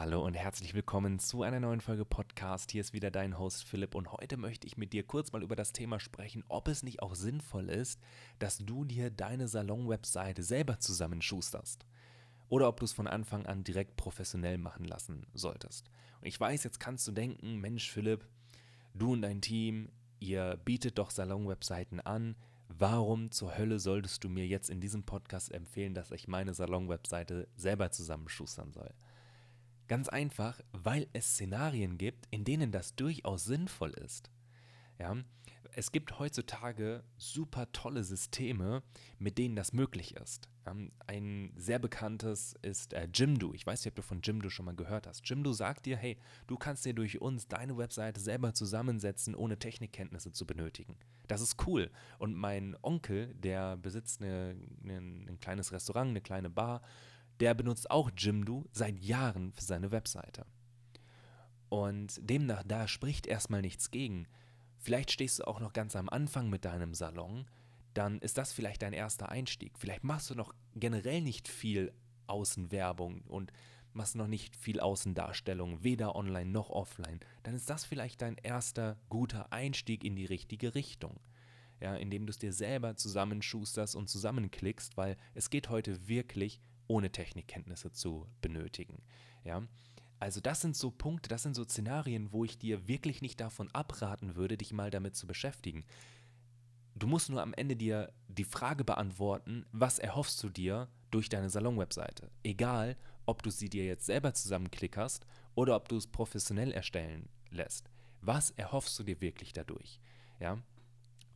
Hallo und herzlich willkommen zu einer neuen Folge Podcast. Hier ist wieder dein Host Philipp und heute möchte ich mit dir kurz mal über das Thema sprechen, ob es nicht auch sinnvoll ist, dass du dir deine Salon-Webseite selber zusammenschusterst oder ob du es von Anfang an direkt professionell machen lassen solltest. Und ich weiß, jetzt kannst du denken, Mensch Philipp, du und dein Team, ihr bietet doch Salon-Webseiten an. Warum zur Hölle solltest du mir jetzt in diesem Podcast empfehlen, dass ich meine Salon-Webseite selber zusammenschustern soll? Ganz einfach, weil es Szenarien gibt, in denen das durchaus sinnvoll ist. Ja, es gibt heutzutage super tolle Systeme, mit denen das möglich ist. Ein sehr bekanntes ist äh, Jimdo. Ich weiß nicht, ob du von Jimdo schon mal gehört hast. Jimdo sagt dir, hey, du kannst dir durch uns deine Webseite selber zusammensetzen, ohne Technikkenntnisse zu benötigen. Das ist cool. Und mein Onkel, der besitzt eine, eine, ein kleines Restaurant, eine kleine Bar der benutzt auch Jimdo seit Jahren für seine Webseite. Und demnach, da spricht erstmal nichts gegen. Vielleicht stehst du auch noch ganz am Anfang mit deinem Salon, dann ist das vielleicht dein erster Einstieg. Vielleicht machst du noch generell nicht viel Außenwerbung und machst noch nicht viel Außendarstellung, weder online noch offline. Dann ist das vielleicht dein erster guter Einstieg in die richtige Richtung. Ja, indem du es dir selber zusammenschusterst und zusammenklickst, weil es geht heute wirklich ohne Technikkenntnisse zu benötigen. Ja? Also das sind so Punkte, das sind so Szenarien, wo ich dir wirklich nicht davon abraten würde, dich mal damit zu beschäftigen. Du musst nur am Ende dir die Frage beantworten, was erhoffst du dir durch deine Salon-Webseite? Egal, ob du sie dir jetzt selber zusammenklickerst oder ob du es professionell erstellen lässt. Was erhoffst du dir wirklich dadurch? Ja?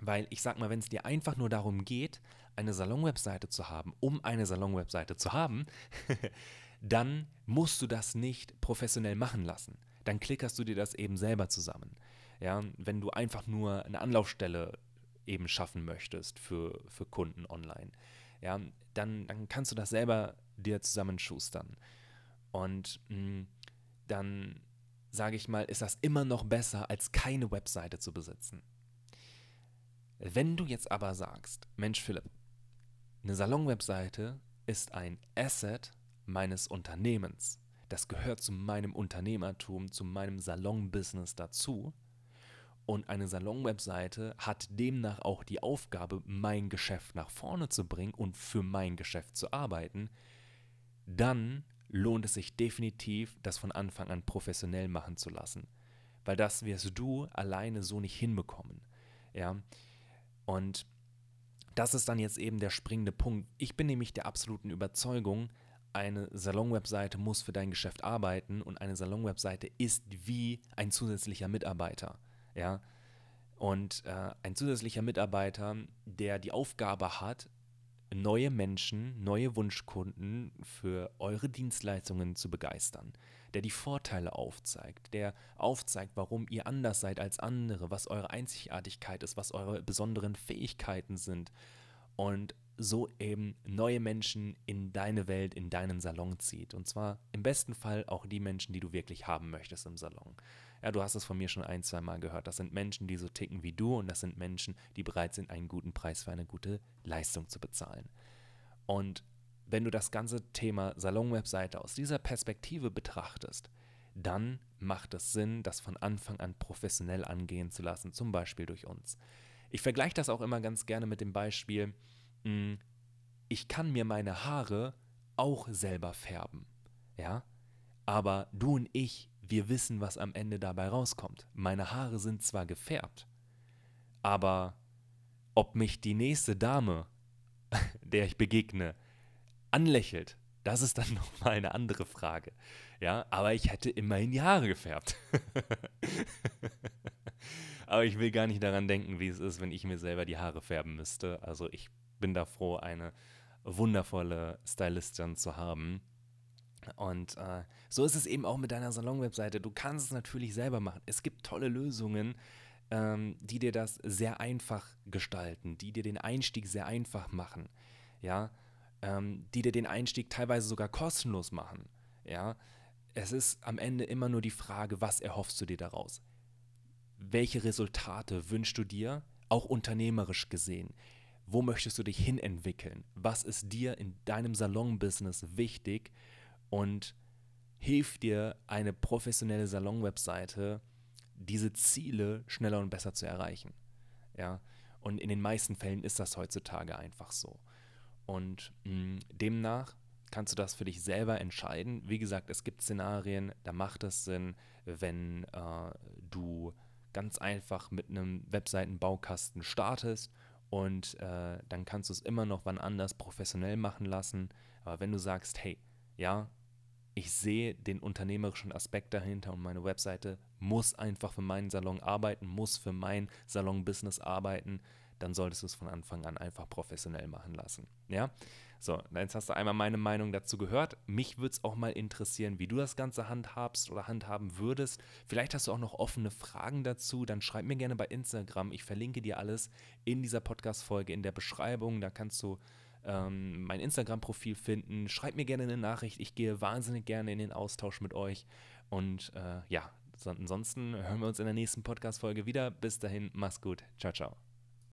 Weil ich sag mal, wenn es dir einfach nur darum geht, eine Salon-Webseite zu haben, um eine Salon-Webseite zu haben, dann musst du das nicht professionell machen lassen. Dann klickerst du dir das eben selber zusammen. Ja, wenn du einfach nur eine Anlaufstelle eben schaffen möchtest für, für Kunden online, ja, dann, dann kannst du das selber dir zusammenschustern. Und mh, hm, dann sage ich mal, ist das immer noch besser, als keine Webseite zu besitzen. Wenn du jetzt aber sagst, Mensch Philipp, eine Salon-Webseite ist ein Asset meines Unternehmens. Das gehört zu meinem Unternehmertum, zu meinem Salon-Business dazu. Und eine Salon-Webseite hat demnach auch die Aufgabe, mein Geschäft nach vorne zu bringen und für mein Geschäft zu arbeiten. Dann lohnt es sich definitiv, das von Anfang an professionell machen zu lassen. Weil das wirst du alleine so nicht hinbekommen. Ja, und das ist dann jetzt eben der springende Punkt. Ich bin nämlich der absoluten Überzeugung, eine Salon-Webseite muss für dein Geschäft arbeiten und eine Salon-Webseite ist wie ein zusätzlicher Mitarbeiter. Ja? Und äh, ein zusätzlicher Mitarbeiter, der die Aufgabe hat, neue Menschen, neue Wunschkunden für eure Dienstleistungen zu begeistern, der die Vorteile aufzeigt, der aufzeigt, warum ihr anders seid als andere, was eure Einzigartigkeit ist, was eure besonderen Fähigkeiten sind. Und so eben neue Menschen in deine Welt, in deinen Salon zieht. Und zwar im besten Fall auch die Menschen, die du wirklich haben möchtest im Salon. Ja, du hast es von mir schon ein, zwei Mal gehört. Das sind Menschen, die so ticken wie du und das sind Menschen, die bereit sind, einen guten Preis für eine gute Leistung zu bezahlen. Und wenn du das ganze Thema Salon-Webseite aus dieser Perspektive betrachtest, dann macht es Sinn, das von Anfang an professionell angehen zu lassen, zum Beispiel durch uns. Ich vergleiche das auch immer ganz gerne mit dem Beispiel, hm, ich kann mir meine Haare auch selber färben, ja, aber du und ich, wir wissen, was am Ende dabei rauskommt. Meine Haare sind zwar gefärbt, aber ob mich die nächste Dame, der ich begegne, anlächelt, das ist dann nochmal eine andere Frage. Ja, aber ich hätte immerhin die Haare gefärbt. aber ich will gar nicht daran denken, wie es ist, wenn ich mir selber die Haare färben müsste. Also ich bin da froh, eine wundervolle Stylistin zu haben. Und äh, so ist es eben auch mit deiner Salon-Webseite. Du kannst es natürlich selber machen. Es gibt tolle Lösungen, ähm, die dir das sehr einfach gestalten, die dir den Einstieg sehr einfach machen. Ja, ähm, die dir den Einstieg teilweise sogar kostenlos machen. Ja, es ist am Ende immer nur die Frage, was erhoffst du dir daraus? Welche Resultate wünschst du dir, auch unternehmerisch gesehen? Wo möchtest du dich hinentwickeln? Was ist dir in deinem Salon-Business wichtig? Und hilft dir eine professionelle Salon-Webseite, diese Ziele schneller und besser zu erreichen. Ja, und in den meisten Fällen ist das heutzutage einfach so. Und mh, demnach kannst du das für dich selber entscheiden. Wie gesagt, es gibt Szenarien, da macht es Sinn, wenn äh, du ganz einfach mit einem Webseitenbaukasten startest und äh, dann kannst du es immer noch wann anders professionell machen lassen. Aber wenn du sagst, hey, ja, ich sehe den unternehmerischen Aspekt dahinter und meine Webseite muss einfach für meinen Salon arbeiten, muss für mein Salon-Business arbeiten, dann solltest du es von Anfang an einfach professionell machen lassen. Ja, so, jetzt hast du einmal meine Meinung dazu gehört. Mich würde es auch mal interessieren, wie du das Ganze handhabst oder handhaben würdest. Vielleicht hast du auch noch offene Fragen dazu. Dann schreib mir gerne bei Instagram. Ich verlinke dir alles in dieser Podcast-Folge in der Beschreibung. Da kannst du ähm, mein Instagram-Profil finden. Schreib mir gerne eine Nachricht. Ich gehe wahnsinnig gerne in den Austausch mit euch. Und äh, ja, ansonsten hören wir uns in der nächsten Podcast-Folge wieder. Bis dahin, mach's gut. Ciao, ciao.